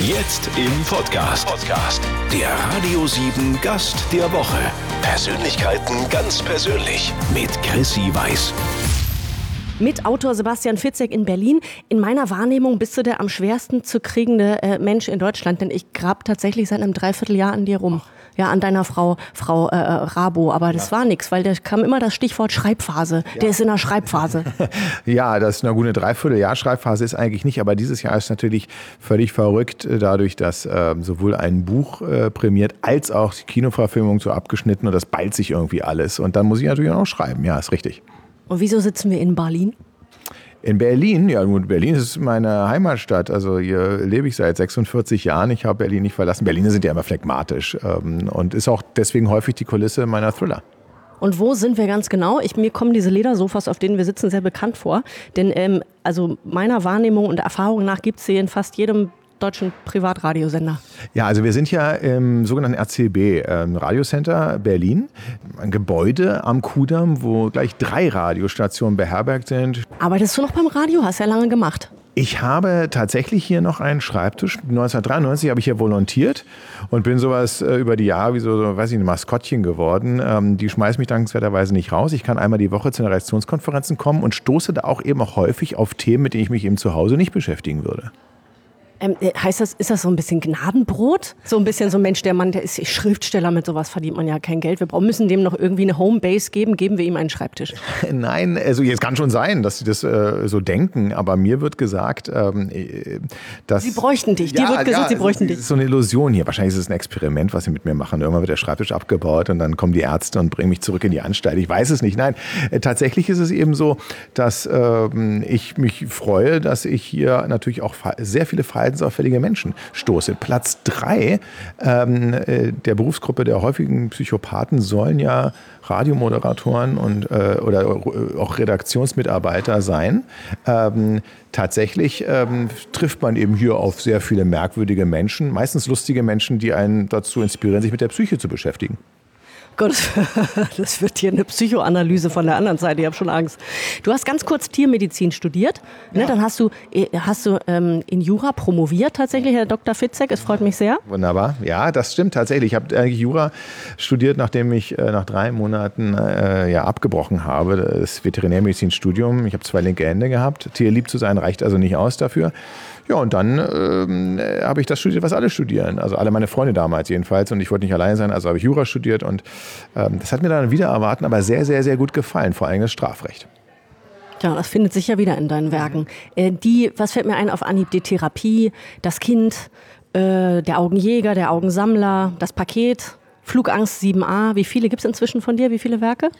Jetzt im Podcast. Podcast. Der Radio 7 Gast der Woche. Persönlichkeiten ganz persönlich mit Chrissy Weiß. Mit Autor Sebastian Fitzek in Berlin. In meiner Wahrnehmung bist du der am schwersten zu kriegende äh, Mensch in Deutschland, denn ich grab tatsächlich seit einem Dreivierteljahr an dir rum. Ja, an deiner Frau, Frau äh, Rabo. Aber das ja. war nichts, weil da kam immer das Stichwort Schreibphase. Ja. Der ist in der Schreibphase. ja, das ist eine gute Dreivierteljahr. Schreibphase ist eigentlich nicht, aber dieses Jahr ist natürlich völlig verrückt, äh, dadurch, dass äh, sowohl ein Buch äh, prämiert als auch die Kinoverfilmung so abgeschnitten und das ballt sich irgendwie alles. Und dann muss ich natürlich auch noch schreiben. Ja, ist richtig. Und wieso sitzen wir in Berlin? In Berlin, ja, Berlin ist meine Heimatstadt. Also hier lebe ich seit 46 Jahren. Ich habe Berlin nicht verlassen. Berliner sind ja immer phlegmatisch ähm, und ist auch deswegen häufig die Kulisse meiner Thriller. Und wo sind wir ganz genau? Ich, mir kommen diese Ledersofas, auf denen wir sitzen, sehr bekannt vor. Denn ähm, also meiner Wahrnehmung und Erfahrung nach gibt es sie in fast jedem deutschen Privatradiosender? Ja, also wir sind ja im sogenannten RCB, ähm, Radiocenter Berlin. Ein Gebäude am Kudamm, wo gleich drei Radiostationen beherbergt sind. Arbeitest du noch beim Radio? Hast ja lange gemacht. Ich habe tatsächlich hier noch einen Schreibtisch. 1993 habe ich hier volontiert und bin sowas äh, über die Jahre wie so, weiß ich, ein Maskottchen geworden. Ähm, die schmeißen mich dankenswerterweise nicht raus. Ich kann einmal die Woche zu den Redaktionskonferenzen kommen und stoße da auch eben auch häufig auf Themen, mit denen ich mich eben zu Hause nicht beschäftigen würde. Ähm, äh, heißt das, ist das so ein bisschen Gnadenbrot? So ein bisschen so ein Mensch, der Mann, der ist Schriftsteller, mit sowas verdient man ja kein Geld. Wir brauchen, müssen dem noch irgendwie eine Homebase geben, geben wir ihm einen Schreibtisch. Nein, also jetzt kann schon sein, dass sie das äh, so denken, aber mir wird gesagt, ähm, äh, dass... Sie bräuchten dich, ja, dir wird gesagt, ja, sie bräuchten dich. Das ist so eine Illusion hier. Wahrscheinlich ist es ein Experiment, was sie mit mir machen. Irgendwann wird der Schreibtisch abgebaut und dann kommen die Ärzte und bringen mich zurück in die Anstalt. Ich weiß es nicht. Nein, äh, tatsächlich ist es eben so, dass ähm, ich mich freue, dass ich hier natürlich auch sehr viele verhaltensauffällige Menschen stoße. Platz drei ähm, äh, der Berufsgruppe der häufigen Psychopathen sollen ja Radiomoderatoren und, äh, oder auch Redaktionsmitarbeiter sein. Ähm, tatsächlich ähm, trifft man eben hier auf sehr viele merkwürdige Menschen, meistens lustige Menschen, die einen dazu inspirieren, sich mit der Psyche zu beschäftigen. Gott, das wird hier eine Psychoanalyse von der anderen Seite. Ich habe schon Angst. Du hast ganz kurz Tiermedizin studiert. Ne? Dann hast du, äh, hast du ähm, in Jura promoviert tatsächlich, Herr Dr. Fitzek. Es freut mich sehr. Wunderbar. Ja, das stimmt tatsächlich. Ich habe äh, Jura studiert, nachdem ich äh, nach drei Monaten äh, ja, abgebrochen habe. Das Veterinärmedizinstudium. Ich habe zwei linke Hände gehabt. Tierlieb zu sein reicht also nicht aus dafür. Ja, und dann ähm, habe ich das studiert, was alle studieren. Also alle meine Freunde damals jedenfalls. Und ich wollte nicht allein sein, also habe ich Jura studiert. Und ähm, das hat mir dann wieder erwarten, aber sehr, sehr, sehr gut gefallen, vor allem das Strafrecht. Ja, das findet sich ja wieder in deinen Werken. Äh, die, was fällt mir ein auf Anhieb? Die Therapie, das Kind, äh, der Augenjäger, der Augensammler, das Paket, Flugangst 7a. Wie viele gibt es inzwischen von dir? Wie viele Werke?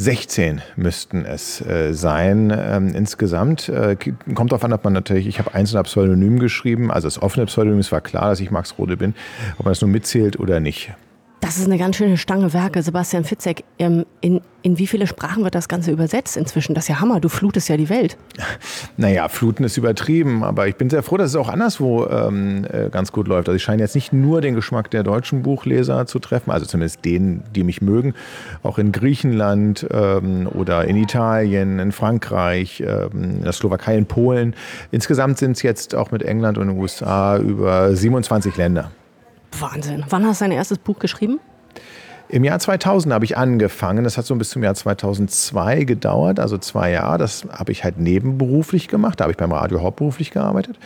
16 müssten es äh, sein ähm, insgesamt. Äh, kommt darauf an, ob man natürlich, ich habe einzelne Pseudonym geschrieben, also das offene Pseudonym, es war klar, dass ich Max Rode bin, ob man das nur mitzählt oder nicht. Das ist eine ganz schöne Stange Werke. Sebastian Fitzek, ähm, in, in wie viele Sprachen wird das Ganze übersetzt inzwischen? Das ist ja Hammer, du flutest ja die Welt. Naja, fluten ist übertrieben, aber ich bin sehr froh, dass es auch anderswo ähm, äh, ganz gut läuft. Also ich scheine jetzt nicht nur den Geschmack der deutschen Buchleser zu treffen, also zumindest denen, die mich mögen, auch in Griechenland ähm, oder in Italien, in Frankreich, ähm, in der Slowakei, in Polen. Insgesamt sind es jetzt auch mit England und den USA über 27 Länder. Wahnsinn. Wann hast du dein erstes Buch geschrieben? Im Jahr 2000 habe ich angefangen. Das hat so bis zum Jahr 2002 gedauert, also zwei Jahre. Das habe ich halt nebenberuflich gemacht. Da habe ich beim Radio hauptberuflich gearbeitet.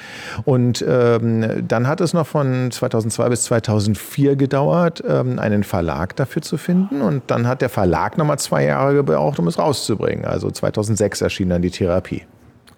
Und ähm, dann hat es noch von 2002 bis 2004 gedauert, ähm, einen Verlag dafür zu finden. Und dann hat der Verlag nochmal zwei Jahre gebraucht, um es rauszubringen. Also 2006 erschien dann die Therapie.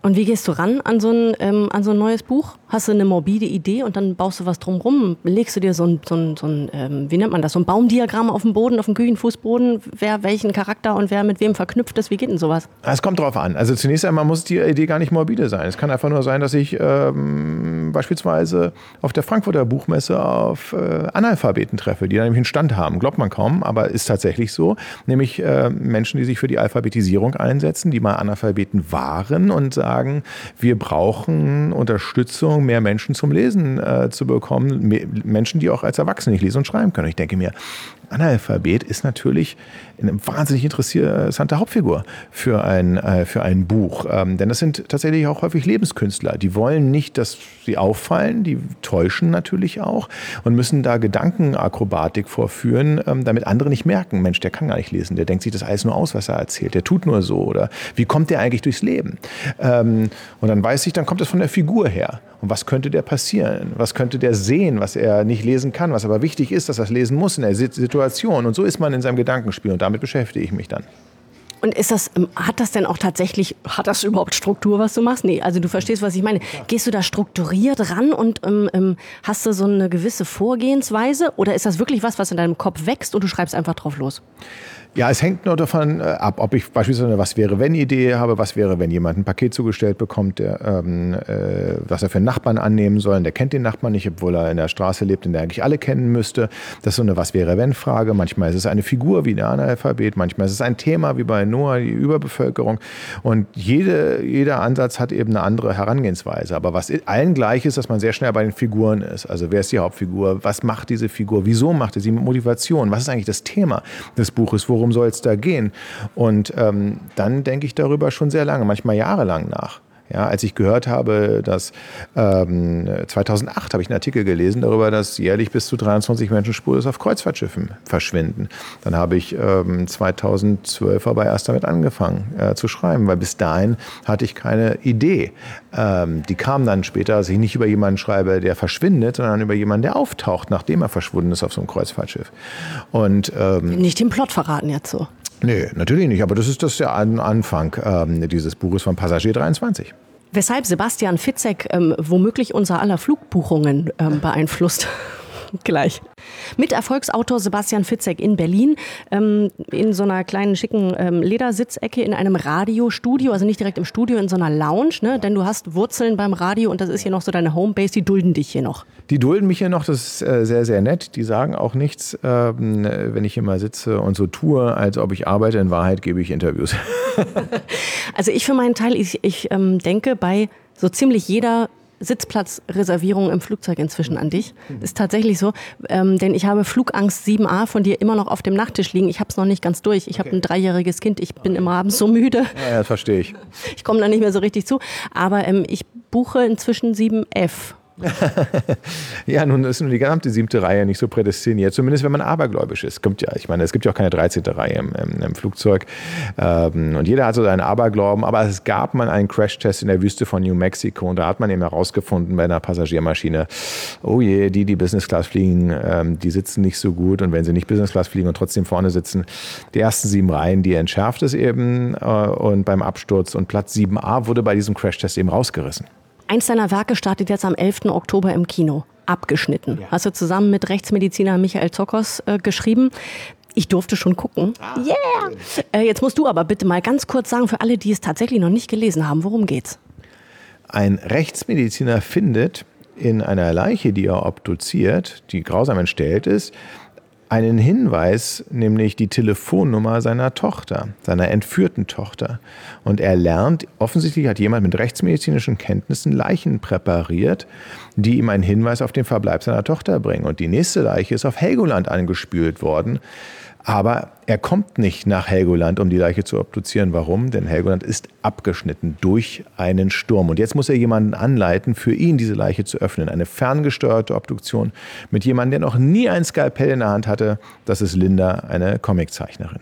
Und wie gehst du ran an so ein, ähm, an so ein neues Buch? Hast du eine morbide Idee und dann baust du was drumrum? Legst du dir so ein, so ein, so ein ähm, wie nennt man das, so ein Baumdiagramm auf dem Boden, auf dem Küchenfußboden, wer welchen Charakter und wer mit wem verknüpft ist? Wie geht denn sowas? Es kommt drauf an. Also zunächst einmal muss die Idee gar nicht morbide sein. Es kann einfach nur sein, dass ich ähm, beispielsweise auf der Frankfurter Buchmesse auf äh, Analphabeten treffe, die da nämlich einen Stand haben. Glaubt man kaum, aber ist tatsächlich so. Nämlich äh, Menschen, die sich für die Alphabetisierung einsetzen, die mal Analphabeten waren und sagen, sagen, wir brauchen Unterstützung, mehr Menschen zum Lesen äh, zu bekommen, mehr Menschen, die auch als Erwachsene nicht lesen und schreiben können. Ich denke mir, Analphabet ist natürlich eine wahnsinnig interessante Hauptfigur für ein, äh, für ein Buch. Ähm, denn das sind tatsächlich auch häufig Lebenskünstler. Die wollen nicht, dass sie auffallen, die täuschen natürlich auch und müssen da Gedankenakrobatik vorführen, ähm, damit andere nicht merken, Mensch, der kann gar nicht lesen, der denkt sich das alles nur aus, was er erzählt, der tut nur so oder wie kommt der eigentlich durchs Leben? Ähm, und dann weiß ich, dann kommt es von der Figur her. Und was könnte der passieren? Was könnte der sehen, was er nicht lesen kann, was aber wichtig ist, dass er es lesen muss in der Situation? Und so ist man in seinem Gedankenspiel und damit beschäftige ich mich dann. Und ist das, ähm, hat das denn auch tatsächlich, hat das überhaupt Struktur, was du machst? Nee, also du verstehst, was ich meine. Gehst du da strukturiert ran und ähm, ähm, hast du so eine gewisse Vorgehensweise? Oder ist das wirklich was, was in deinem Kopf wächst und du schreibst einfach drauf los? Ja, es hängt nur davon äh, ab, ob ich beispielsweise eine Was wäre wenn Idee habe, was wäre, wenn jemand ein Paket zugestellt bekommt, der, ähm, äh, was er für einen Nachbarn annehmen soll. Der kennt den Nachbarn nicht, obwohl er in der Straße lebt, in der eigentlich alle kennen müsste. Das ist so eine Was wäre wenn Frage. Manchmal ist es eine Figur wie der Analphabet, manchmal ist es ein Thema wie bei Noah, die Überbevölkerung. Und jede, jeder Ansatz hat eben eine andere Herangehensweise. Aber was allen gleich ist, dass man sehr schnell bei den Figuren ist. Also wer ist die Hauptfigur? Was macht diese Figur? Wieso macht sie Motivation? Was ist eigentlich das Thema des Buches? Worum worum soll es da gehen? Und ähm, dann denke ich darüber schon sehr lange, manchmal jahrelang nach. Ja, als ich gehört habe, dass ähm, 2008 habe ich einen Artikel gelesen darüber, dass jährlich bis zu 23 Menschen spurlos auf Kreuzfahrtschiffen verschwinden. Dann habe ich ähm, 2012 aber erst damit angefangen äh, zu schreiben, weil bis dahin hatte ich keine Idee. Ähm, die kam dann später, dass ich nicht über jemanden schreibe, der verschwindet, sondern über jemanden, der auftaucht, nachdem er verschwunden ist auf so einem Kreuzfahrtschiff. Und ähm, nicht den Plot verraten jetzt so. Nee, natürlich nicht. Aber das ist das der Anfang ähm, dieses Buches von Passagier 23. Weshalb Sebastian Fitzek ähm, womöglich unser aller Flugbuchungen ähm, beeinflusst. Gleich. Mit Erfolgsautor Sebastian Fitzek in Berlin, ähm, in so einer kleinen schicken ähm, Ledersitzecke in einem Radiostudio, also nicht direkt im Studio, in so einer Lounge, ne? denn du hast Wurzeln beim Radio und das ist hier noch so deine Homebase, die dulden dich hier noch. Die dulden mich hier noch, das ist äh, sehr, sehr nett. Die sagen auch nichts, ähm, wenn ich hier mal sitze und so tue, als ob ich arbeite. In Wahrheit gebe ich Interviews. also ich für meinen Teil, ich, ich ähm, denke bei so ziemlich jeder Sitzplatzreservierung im Flugzeug inzwischen an dich. Das ist tatsächlich so, ähm, denn ich habe Flugangst 7a von dir immer noch auf dem Nachttisch liegen. Ich habe es noch nicht ganz durch. Ich okay. habe ein dreijähriges Kind. Ich bin immer abends so müde. Ja, das verstehe ich. Ich komme da nicht mehr so richtig zu. Aber ähm, ich buche inzwischen 7f. ja, nun ist nun die gesamte siebte Reihe nicht so prädestiniert, zumindest wenn man abergläubisch ist. Kommt ja, ich meine, es gibt ja auch keine 13. Reihe im, im, im Flugzeug. Ähm, und jeder hat so seinen Aberglauben, aber es gab mal einen Crashtest in der Wüste von New Mexico und da hat man eben herausgefunden bei einer Passagiermaschine, oh je, die, die Business Class fliegen, ähm, die sitzen nicht so gut und wenn sie nicht Business Class fliegen und trotzdem vorne sitzen, die ersten sieben Reihen, die entschärft es eben äh, und beim Absturz und Platz 7a wurde bei diesem Crashtest eben rausgerissen. Eins deiner Werke startet jetzt am 11. Oktober im Kino. Abgeschnitten. Ja. Hast du zusammen mit Rechtsmediziner Michael Zokos äh, geschrieben. Ich durfte schon gucken. Ah, yeah! Äh, jetzt musst du aber bitte mal ganz kurz sagen, für alle, die es tatsächlich noch nicht gelesen haben, worum geht's? Ein Rechtsmediziner findet in einer Leiche, die er obduziert, die grausam entstellt ist, einen Hinweis, nämlich die Telefonnummer seiner Tochter, seiner entführten Tochter. Und er lernt, offensichtlich hat jemand mit rechtsmedizinischen Kenntnissen Leichen präpariert, die ihm einen Hinweis auf den Verbleib seiner Tochter bringen. Und die nächste Leiche ist auf Helgoland angespült worden. Aber er kommt nicht nach Helgoland, um die Leiche zu obduzieren. Warum? Denn Helgoland ist abgeschnitten durch einen Sturm. Und jetzt muss er jemanden anleiten, für ihn diese Leiche zu öffnen. Eine ferngesteuerte Obduktion mit jemandem, der noch nie ein Skalpell in der Hand hatte. Das ist Linda, eine Comiczeichnerin.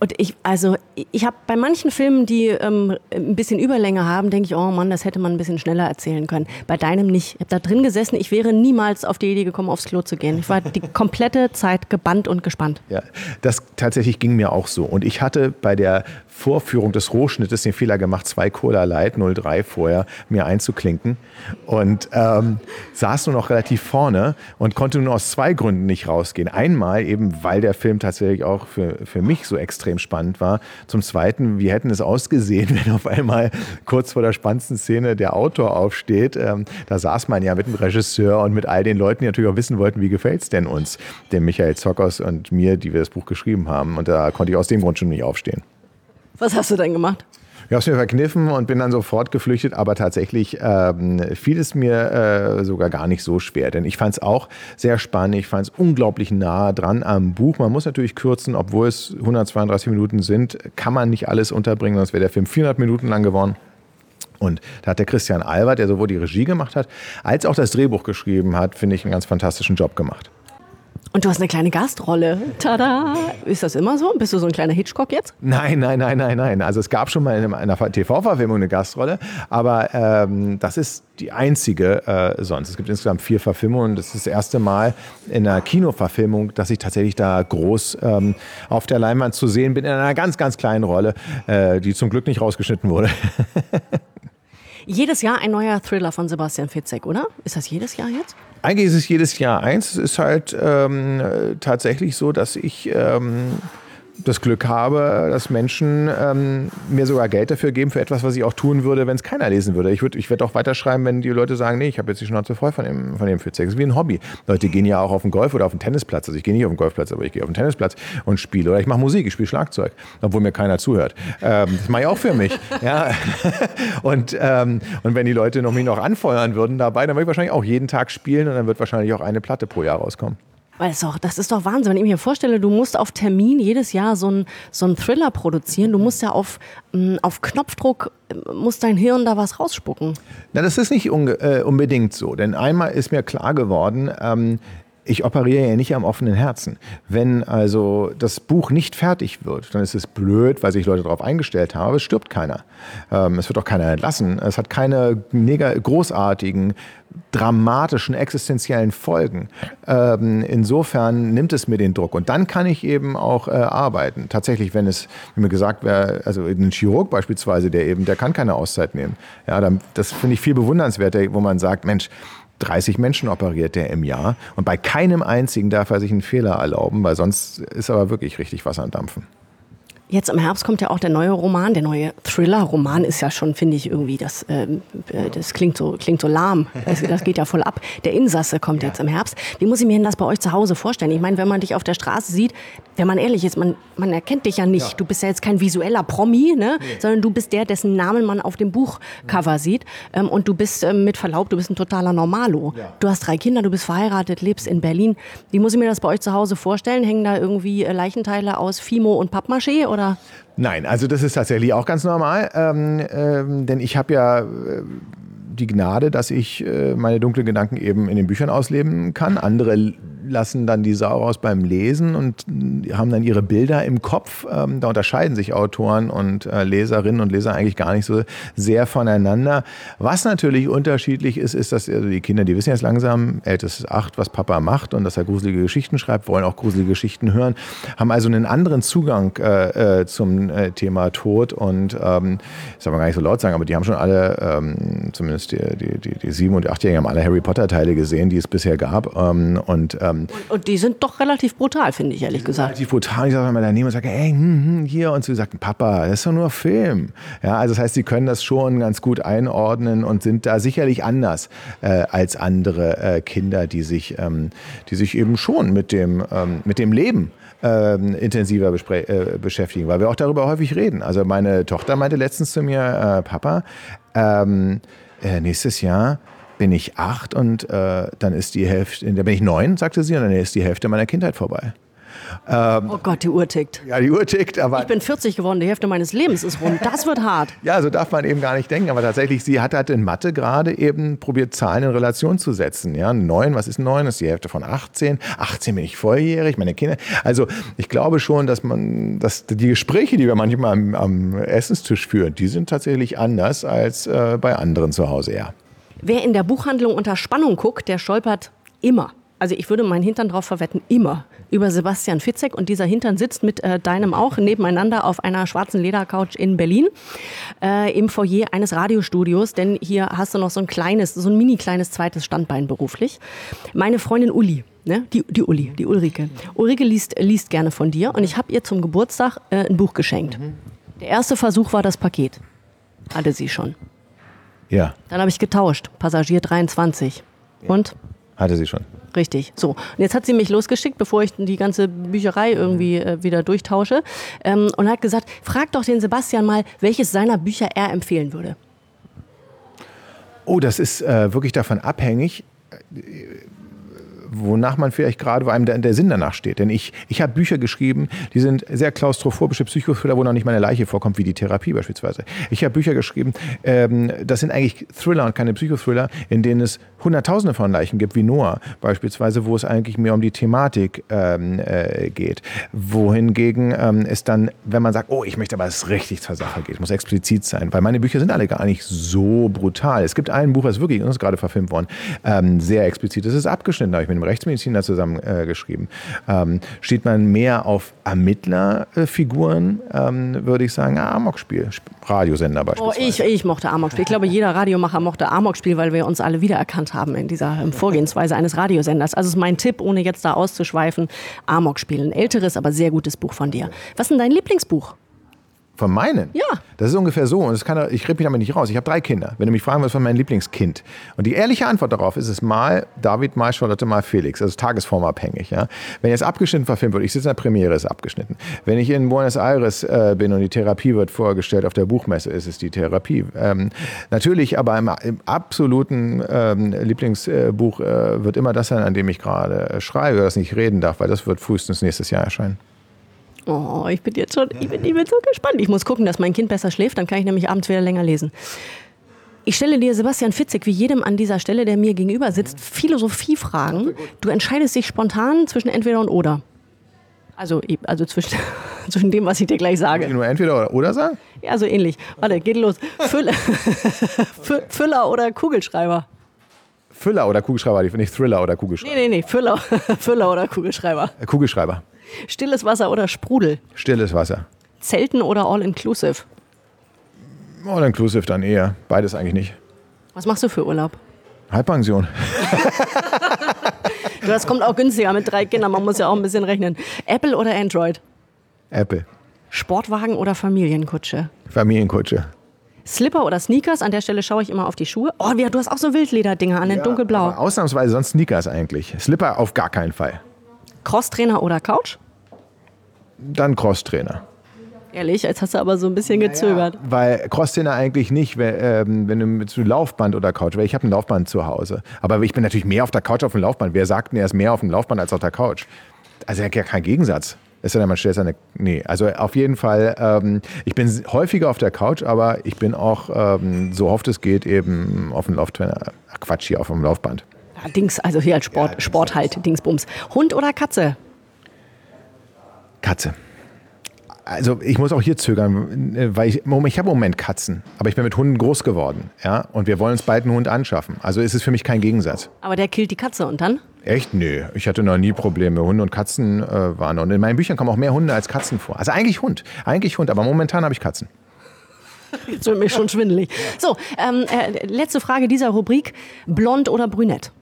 Und ich, also ich habe bei manchen Filmen, die ähm, ein bisschen Überlänge haben, denke ich, oh Mann, das hätte man ein bisschen schneller erzählen können. Bei deinem nicht. Ich habe da drin gesessen, ich wäre niemals auf die Idee gekommen, aufs Klo zu gehen. Ich war die komplette Zeit gebannt und gespannt. Ja, das tatsächlich ging mir auch so. Und ich hatte bei der Vorführung des Rohschnittes den Fehler gemacht, zwei Cola Light 03 vorher mir einzuklinken und ähm, saß nur noch relativ vorne und konnte nur aus zwei Gründen nicht rausgehen. Einmal eben, weil der Film tatsächlich auch für, für mich so extrem spannend war. Zum Zweiten, wie hätten es ausgesehen, wenn auf einmal kurz vor der spannendsten Szene der Autor aufsteht. Ähm, da saß man ja mit dem Regisseur und mit all den Leuten, die natürlich auch wissen wollten, wie gefällt es denn uns, dem Michael Zockers und mir, die wir das Buch geschrieben haben. Und da konnte ich aus dem Grund schon nicht aufstehen. Was hast du denn gemacht? Ich habe es mir verkniffen und bin dann sofort geflüchtet, aber tatsächlich ähm, fiel es mir äh, sogar gar nicht so schwer, denn ich fand es auch sehr spannend, ich fand es unglaublich nah dran am Buch. Man muss natürlich kürzen, obwohl es 132 Minuten sind, kann man nicht alles unterbringen, sonst wäre der Film 400 Minuten lang geworden. Und da hat der Christian Albert, der sowohl die Regie gemacht hat, als auch das Drehbuch geschrieben hat, finde ich, einen ganz fantastischen Job gemacht. Und du hast eine kleine Gastrolle. Tada! Ist das immer so? Bist du so ein kleiner Hitchcock jetzt? Nein, nein, nein, nein, nein. Also es gab schon mal in einer TV-Verfilmung eine Gastrolle, aber ähm, das ist die einzige äh, sonst. Es gibt insgesamt vier Verfilmungen. Das ist das erste Mal in einer Kinoverfilmung, dass ich tatsächlich da groß ähm, auf der Leinwand zu sehen bin, in einer ganz, ganz kleinen Rolle, äh, die zum Glück nicht rausgeschnitten wurde. jedes Jahr ein neuer Thriller von Sebastian Fitzek, oder? Ist das jedes Jahr jetzt? Eigentlich ist es jedes Jahr eins. Es ist halt ähm, tatsächlich so, dass ich ähm, das Glück habe, dass Menschen ähm, mir sogar Geld dafür geben für etwas, was ich auch tun würde, wenn es keiner lesen würde. Ich würde ich würd auch weiterschreiben, wenn die Leute sagen, nee, ich habe jetzt die Schnauze voll von dem, von dem Fitzek. Das ist wie ein Hobby. Leute gehen ja auch auf den Golf oder auf den Tennisplatz. Also ich gehe nicht auf den Golfplatz, aber ich gehe auf den Tennisplatz und spiele. Oder ich mache Musik, ich spiele Schlagzeug, obwohl mir keiner zuhört. Ähm, das mache ich auch für mich. ja. und, ähm, und wenn die Leute noch mich noch anfeuern würden dabei, dann würde ich wahrscheinlich auch jeden Tag spielen und dann wird wahrscheinlich auch eine Platte pro Jahr rauskommen. Weil es doch, das ist doch Wahnsinn. Wenn ich mir vorstelle, du musst auf Termin jedes Jahr so einen so Thriller produzieren. Du musst ja auf, mm, auf Knopfdruck, äh, muss dein Hirn da was rausspucken. Na, das ist nicht äh, unbedingt so. Denn einmal ist mir klar geworden, ähm, ich operiere ja nicht am offenen Herzen. Wenn also das Buch nicht fertig wird, dann ist es blöd, weil sich Leute darauf eingestellt haben, aber es stirbt keiner. Ähm, es wird auch keiner entlassen. Es hat keine großartigen, dramatischen, existenziellen Folgen. Ähm, insofern nimmt es mir den Druck. Und dann kann ich eben auch äh, arbeiten. Tatsächlich, wenn es, wie mir gesagt wäre, also ein Chirurg beispielsweise, der eben, der kann keine Auszeit nehmen. Ja, dann, das finde ich viel bewundernswerter, wo man sagt, Mensch, 30 Menschen operiert der im Jahr und bei keinem einzigen darf er sich einen Fehler erlauben, weil sonst ist aber wirklich richtig Wasser an Dampfen. Jetzt im Herbst kommt ja auch der neue Roman, der neue Thriller-Roman ist ja schon, finde ich, irgendwie, das, äh, das klingt, so, klingt so lahm. Das, das geht ja voll ab. Der Insasse kommt ja. jetzt im Herbst. Wie muss ich mir denn das bei euch zu Hause vorstellen? Ich meine, wenn man dich auf der Straße sieht, wenn man ehrlich ist, man, man erkennt dich ja nicht. Ja. Du bist ja jetzt kein visueller Promi, ne? Nee. sondern du bist der, dessen Namen man auf dem Buchcover ja. sieht. Ähm, und du bist ähm, mit Verlaub, du bist ein totaler Normalo. Ja. Du hast drei Kinder, du bist verheiratet, lebst in Berlin. Wie muss ich mir das bei euch zu Hause vorstellen? Hängen da irgendwie äh, Leichenteile aus Fimo und Pappmaché oder? Nein, also das ist tatsächlich auch ganz normal, ähm, ähm, denn ich habe ja äh, die Gnade, dass ich äh, meine dunklen Gedanken eben in den Büchern ausleben kann. Andere lassen dann die Sau raus beim Lesen und haben dann ihre Bilder im Kopf. Ähm, da unterscheiden sich Autoren und äh, Leserinnen und Leser eigentlich gar nicht so sehr voneinander. Was natürlich unterschiedlich ist, ist, dass also die Kinder, die wissen jetzt langsam, ältestes acht, was Papa macht und dass er gruselige Geschichten schreibt, wollen auch gruselige Geschichten hören, haben also einen anderen Zugang äh, äh, zum äh, Thema Tod und ähm, das soll man gar nicht so laut sagen, aber die haben schon alle, ähm, zumindest die, die, die, die sieben- und achtjährigen, haben alle Harry Potter-Teile gesehen, die es bisher gab ähm, und ähm, und, und, die sind doch relativ brutal, finde ich, ehrlich gesagt. Relativ brutal. Ich sage mal daneben und sage, ey, hm, hm, hier. Und sie sagt, Papa, das ist doch nur Film. Ja, also das heißt, sie können das schon ganz gut einordnen und sind da sicherlich anders äh, als andere äh, Kinder, die sich, ähm, die sich eben schon mit dem, ähm, mit dem Leben ähm, intensiver äh, beschäftigen, weil wir auch darüber häufig reden. Also meine Tochter meinte letztens zu mir, äh, Papa, ähm, äh, nächstes Jahr bin ich acht und äh, dann ist die Hälfte, dann bin ich neun, sagte sie, und dann ist die Hälfte meiner Kindheit vorbei. Ähm, oh Gott, die Uhr tickt. Ja, die Uhr tickt, aber. Ich bin 40 geworden, die Hälfte meines Lebens ist rum. Das wird hart. ja, so darf man eben gar nicht denken. Aber tatsächlich, sie hat halt in Mathe gerade eben probiert, Zahlen in Relation zu setzen. Ja, neun, was ist neun? Das ist die Hälfte von 18. 18 bin ich volljährig, meine Kinder. Also, ich glaube schon, dass man, dass die Gespräche, die wir manchmal am, am Essenstisch führen, die sind tatsächlich anders als äh, bei anderen zu Hause, ja. Wer in der Buchhandlung unter Spannung guckt, der stolpert immer. Also ich würde meinen Hintern drauf verwetten, immer über Sebastian Fitzek. Und dieser Hintern sitzt mit äh, deinem auch nebeneinander auf einer schwarzen Ledercouch in Berlin äh, im Foyer eines Radiostudios. Denn hier hast du noch so ein kleines, so ein mini kleines zweites Standbein beruflich. Meine Freundin Uli, ne? die, die Uli, die Ulrike. Ulrike liest, liest gerne von dir und ich habe ihr zum Geburtstag äh, ein Buch geschenkt. Der erste Versuch war das Paket. Hatte sie schon. Ja. Dann habe ich getauscht. Passagier 23. Ja. Und? Hatte sie schon. Richtig. So. Und jetzt hat sie mich losgeschickt, bevor ich die ganze Bücherei irgendwie äh, wieder durchtausche. Ähm, und hat gesagt, frag doch den Sebastian mal, welches seiner Bücher er empfehlen würde. Oh, das ist äh, wirklich davon abhängig wonach man vielleicht gerade, wo einem der, der Sinn danach steht. Denn ich, ich habe Bücher geschrieben, die sind sehr klaustrophobische Psychothriller, wo noch nicht meine Leiche vorkommt, wie die Therapie beispielsweise. Ich habe Bücher geschrieben, ähm, das sind eigentlich Thriller und keine Psychothriller, in denen es Hunderttausende von Leichen gibt, wie Noah beispielsweise, wo es eigentlich mehr um die Thematik ähm, äh, geht. Wohingegen ähm, es dann, wenn man sagt, oh, ich möchte aber, dass es richtig zur Sache geht, muss explizit sein, weil meine Bücher sind alle gar nicht so brutal. Es gibt ein Buch, das wirklich, ist gerade verfilmt worden, ähm, sehr explizit. Das ist abgeschnitten, habe ich mit einem Rechtsmediziner zusammen äh, geschrieben. Ähm, steht man mehr auf Ermittlerfiguren, ähm, würde ich sagen, ah, Amokspiel, Radiosender beispielsweise. Oh, ich, ich mochte Amokspiel. Ich glaube, jeder Radiomacher mochte Amokspiel, weil wir uns alle wiedererkannt haben in dieser ähm, Vorgehensweise eines Radiosenders. Also ist mein Tipp, ohne jetzt da auszuschweifen, Amokspiel. Ein älteres, aber sehr gutes Buch von dir. Was ist denn dein Lieblingsbuch? Von meinen? Ja. Das ist ungefähr so. Und das kann, ich rede mich damit nicht raus. Ich habe drei Kinder. Wenn du mich fragen willst, was mein Lieblingskind. Und die ehrliche Antwort darauf ist es mal David, mal Charlotte, mal Felix. Also tagesformabhängig. Ja? Wenn jetzt abgeschnitten verfilmt wird, ich sitze in der Premiere, ist abgeschnitten. Wenn ich in Buenos Aires äh, bin und die Therapie wird vorgestellt auf der Buchmesse, ist es die Therapie. Ähm, natürlich, aber im, im absoluten ähm, Lieblingsbuch äh, wird immer das sein, an dem ich gerade äh, schreibe, das nicht reden darf, weil das wird frühestens nächstes Jahr erscheinen. Oh, ich bin jetzt schon, ich bin, ich bin so gespannt. Ich muss gucken, dass mein Kind besser schläft, dann kann ich nämlich abends wieder länger lesen. Ich stelle dir Sebastian Fitzig, wie jedem an dieser Stelle, der mir gegenüber sitzt, Philosophiefragen. Du entscheidest dich spontan zwischen entweder und oder. Also, also zwischen, zwischen dem, was ich dir gleich sage. Muss ich nur entweder oder, oder sagen? Ja, so ähnlich. Warte, geht los. Füller, Füller oder Kugelschreiber? Füller oder Kugelschreiber, nicht Thriller oder Kugelschreiber. Nee, nee, nee, Füller, Füller oder Kugelschreiber. Kugelschreiber. Stilles Wasser oder Sprudel? Stilles Wasser. Zelten oder All-Inclusive? All-Inclusive dann eher. Beides eigentlich nicht. Was machst du für Urlaub? Halbpension. das kommt auch günstiger mit drei Kindern. Man muss ja auch ein bisschen rechnen. Apple oder Android? Apple. Sportwagen oder Familienkutsche? Familienkutsche. Slipper oder Sneakers? An der Stelle schaue ich immer auf die Schuhe. Oh, du hast auch so Wildlederdinger an, ja, dunkelblau. Ausnahmsweise sonst Sneakers eigentlich. Slipper auf gar keinen Fall. Crosstrainer oder Couch? Dann Crosstrainer. Ehrlich, jetzt hast du aber so ein bisschen gezögert. Naja, weil Crosstrainer eigentlich nicht, wenn, ähm, wenn du mit Laufband oder Couch, weil ich habe ein Laufband zu Hause. Aber ich bin natürlich mehr auf der Couch auf dem Laufband. Wer sagt denn, er ist mehr auf dem Laufband als auf der Couch? Also ja kein Gegensatz. Ist ja man stellt seine. Nee, also auf jeden Fall, ähm, ich bin häufiger auf der Couch, aber ich bin auch, ähm, so oft es geht, eben auf dem Lauftrainer. Ach Quatsch, hier auf dem Laufband. Ja, Dings, also hier als Sport, ja, Sport halt, Dingsbums. Hund oder Katze? Katze. Also ich muss auch hier zögern, weil ich, ich habe im Moment Katzen, aber ich bin mit Hunden groß geworden, ja, und wir wollen uns bald einen Hund anschaffen. Also ist es für mich kein Gegensatz. Aber der killt die Katze und dann? Echt? Nö, ich hatte noch nie Probleme. Hunde und Katzen äh, waren. Und in meinen Büchern kommen auch mehr Hunde als Katzen vor. Also eigentlich Hund, eigentlich Hund, aber momentan habe ich Katzen. Jetzt wird mir schon schwindelig. So, ähm, äh, letzte Frage dieser Rubrik: Blond oder brünett?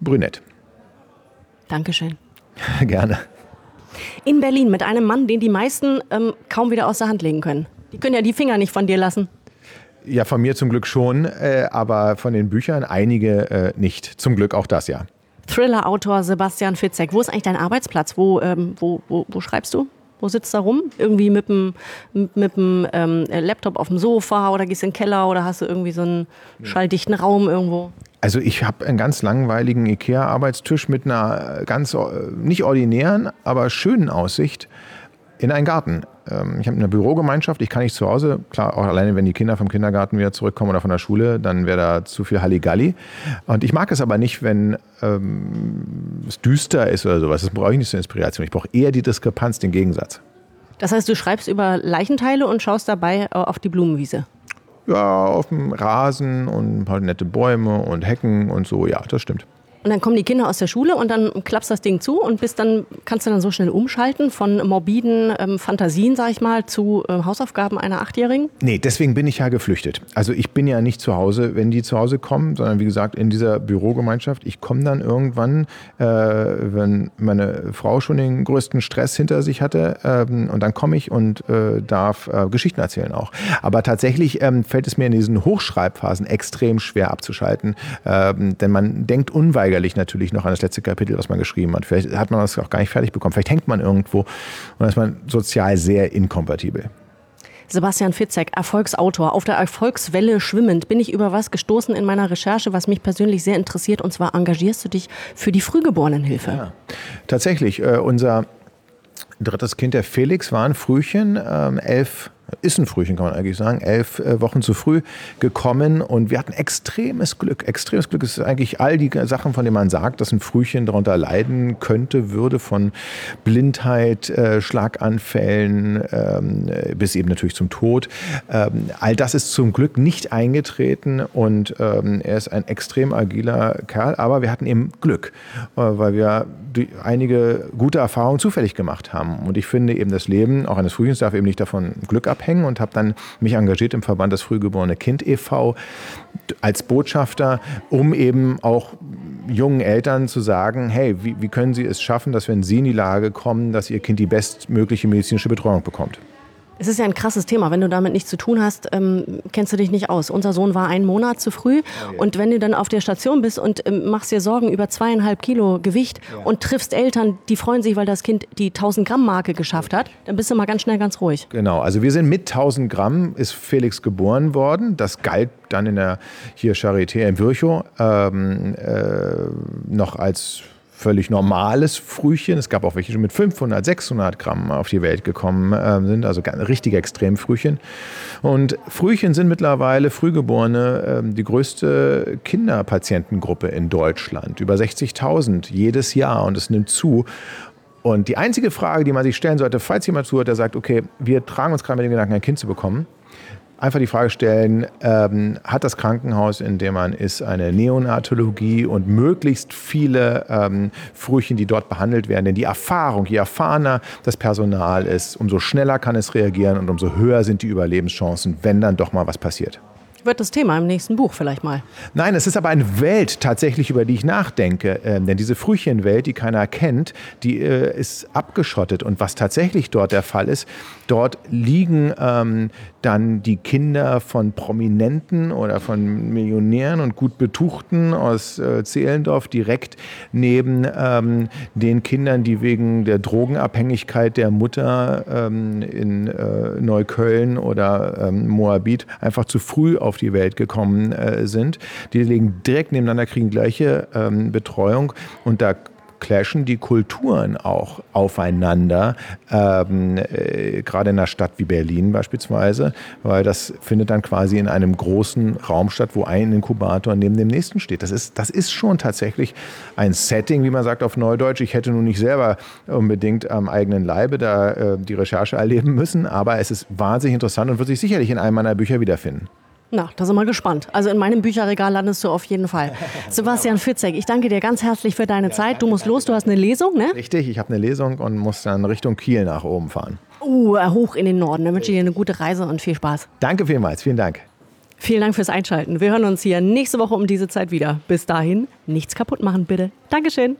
Brünett. Dankeschön. Gerne. In Berlin mit einem Mann, den die meisten ähm, kaum wieder aus der Hand legen können. Die können ja die Finger nicht von dir lassen. Ja, von mir zum Glück schon, äh, aber von den Büchern einige äh, nicht. Zum Glück auch das, ja. Thriller-Autor Sebastian Fitzek. Wo ist eigentlich dein Arbeitsplatz? Wo, ähm, wo, wo, wo schreibst du? Wo sitzt du da rum? Irgendwie mit dem, mit dem ähm, Laptop auf dem Sofa oder gehst in den Keller oder hast du irgendwie so einen schalldichten Raum irgendwo? Also ich habe einen ganz langweiligen Ikea-Arbeitstisch mit einer ganz nicht ordinären, aber schönen Aussicht in einen Garten. Ähm, ich habe eine Bürogemeinschaft, ich kann nicht zu Hause, klar, auch alleine wenn die Kinder vom Kindergarten wieder zurückkommen oder von der Schule, dann wäre da zu viel Halligalli. Und ich mag es aber nicht, wenn ähm, es düster ist oder sowas. Das brauche ich nicht zur Inspiration. Ich brauche eher die Diskrepanz, den Gegensatz. Das heißt, du schreibst über Leichenteile und schaust dabei auf die Blumenwiese? Ja, auf dem Rasen und ein paar nette Bäume und Hecken und so. Ja, das stimmt. Und dann kommen die Kinder aus der Schule und dann klappst das Ding zu und bist dann, kannst du dann so schnell umschalten von morbiden ähm, Fantasien, sag ich mal, zu äh, Hausaufgaben einer Achtjährigen? Nee, deswegen bin ich ja geflüchtet. Also ich bin ja nicht zu Hause, wenn die zu Hause kommen, sondern wie gesagt in dieser Bürogemeinschaft. Ich komme dann irgendwann, äh, wenn meine Frau schon den größten Stress hinter sich hatte ähm, und dann komme ich und äh, darf äh, Geschichten erzählen auch. Aber tatsächlich ähm, fällt es mir in diesen Hochschreibphasen extrem schwer abzuschalten, ähm, denn man denkt unweigerlich unweigerlich natürlich noch an das letzte Kapitel, was man geschrieben hat. Vielleicht hat man das auch gar nicht fertig bekommen. Vielleicht hängt man irgendwo und dann ist man sozial sehr inkompatibel. Sebastian Fitzek, Erfolgsautor. Auf der Erfolgswelle schwimmend bin ich über was gestoßen in meiner Recherche, was mich persönlich sehr interessiert. Und zwar engagierst du dich für die Frühgeborenenhilfe. Ja, tatsächlich. Äh, unser drittes Kind, der Felix, war ein Frühchen, ähm, elf ist ein Frühchen, kann man eigentlich sagen, elf äh, Wochen zu früh gekommen und wir hatten extremes Glück. Extremes Glück ist eigentlich all die Sachen, von denen man sagt, dass ein Frühchen darunter leiden könnte, würde von Blindheit, äh, Schlaganfällen ähm, bis eben natürlich zum Tod. Ähm, all das ist zum Glück nicht eingetreten und ähm, er ist ein extrem agiler Kerl, aber wir hatten eben Glück, äh, weil wir einige gute Erfahrungen zufällig gemacht haben. Und ich finde eben das Leben auch eines Frühchens darf eben nicht davon Glück ab abhängen und habe dann mich engagiert im Verband das Frühgeborene Kind e.V. als Botschafter, um eben auch jungen Eltern zu sagen, hey, wie, wie können sie es schaffen, dass wenn sie in die Lage kommen, dass ihr Kind die bestmögliche medizinische Betreuung bekommt? Es ist ja ein krasses Thema. Wenn du damit nichts zu tun hast, ähm, kennst du dich nicht aus. Unser Sohn war einen Monat zu früh. Oh, yeah. Und wenn du dann auf der Station bist und ähm, machst dir Sorgen über zweieinhalb Kilo Gewicht ja. und triffst Eltern, die freuen sich, weil das Kind die 1000 Gramm Marke geschafft hat, dann bist du mal ganz schnell ganz ruhig. Genau. Also wir sind mit 1000 Gramm ist Felix geboren worden. Das galt dann in der hier Charité in Virchow ähm, äh, noch als völlig normales Frühchen. Es gab auch welche, die mit 500, 600 Gramm auf die Welt gekommen äh, sind, also richtige Extremfrühchen. Und Frühchen sind mittlerweile Frühgeborene äh, die größte Kinderpatientengruppe in Deutschland. Über 60.000 jedes Jahr und es nimmt zu. Und die einzige Frage, die man sich stellen sollte, falls jemand zuhört, der sagt, okay, wir tragen uns gerade mit dem Gedanken, ein Kind zu bekommen, einfach die Frage stellen, ähm, hat das Krankenhaus, in dem man ist, eine Neonatologie und möglichst viele ähm, Frühchen, die dort behandelt werden. Denn die Erfahrung, je erfahrener das Personal ist, umso schneller kann es reagieren und umso höher sind die Überlebenschancen, wenn dann doch mal was passiert. Wird das Thema im nächsten Buch vielleicht mal? Nein, es ist aber eine Welt tatsächlich, über die ich nachdenke. Ähm, denn diese Frühchenwelt, die keiner kennt, die äh, ist abgeschottet. Und was tatsächlich dort der Fall ist, dort liegen ähm, dann die Kinder von Prominenten oder von Millionären und gut Betuchten aus äh, Zehlendorf direkt neben ähm, den Kindern, die wegen der Drogenabhängigkeit der Mutter ähm, in äh, Neukölln oder ähm, Moabit einfach zu früh auf die Welt gekommen äh, sind. Die liegen direkt nebeneinander, kriegen gleiche ähm, Betreuung und da clashen die Kulturen auch aufeinander, ähm, äh, gerade in einer Stadt wie Berlin beispielsweise, weil das findet dann quasi in einem großen Raum statt, wo ein Inkubator neben dem nächsten steht. Das ist, das ist schon tatsächlich ein Setting, wie man sagt auf Neudeutsch. Ich hätte nun nicht selber unbedingt am eigenen Leibe da äh, die Recherche erleben müssen, aber es ist wahnsinnig interessant und wird sich sicherlich in einem meiner Bücher wiederfinden. Na, da sind wir gespannt. Also in meinem Bücherregal landest du auf jeden Fall. Sebastian Fitzek, ich danke dir ganz herzlich für deine Zeit. Du musst los, du hast eine Lesung, ne? Richtig, ich habe eine Lesung und muss dann Richtung Kiel nach oben fahren. Uh, hoch in den Norden. Dann wünsche ich dir eine gute Reise und viel Spaß. Danke vielmals, vielen Dank. Vielen Dank fürs Einschalten. Wir hören uns hier nächste Woche um diese Zeit wieder. Bis dahin, nichts kaputt machen, bitte. Dankeschön.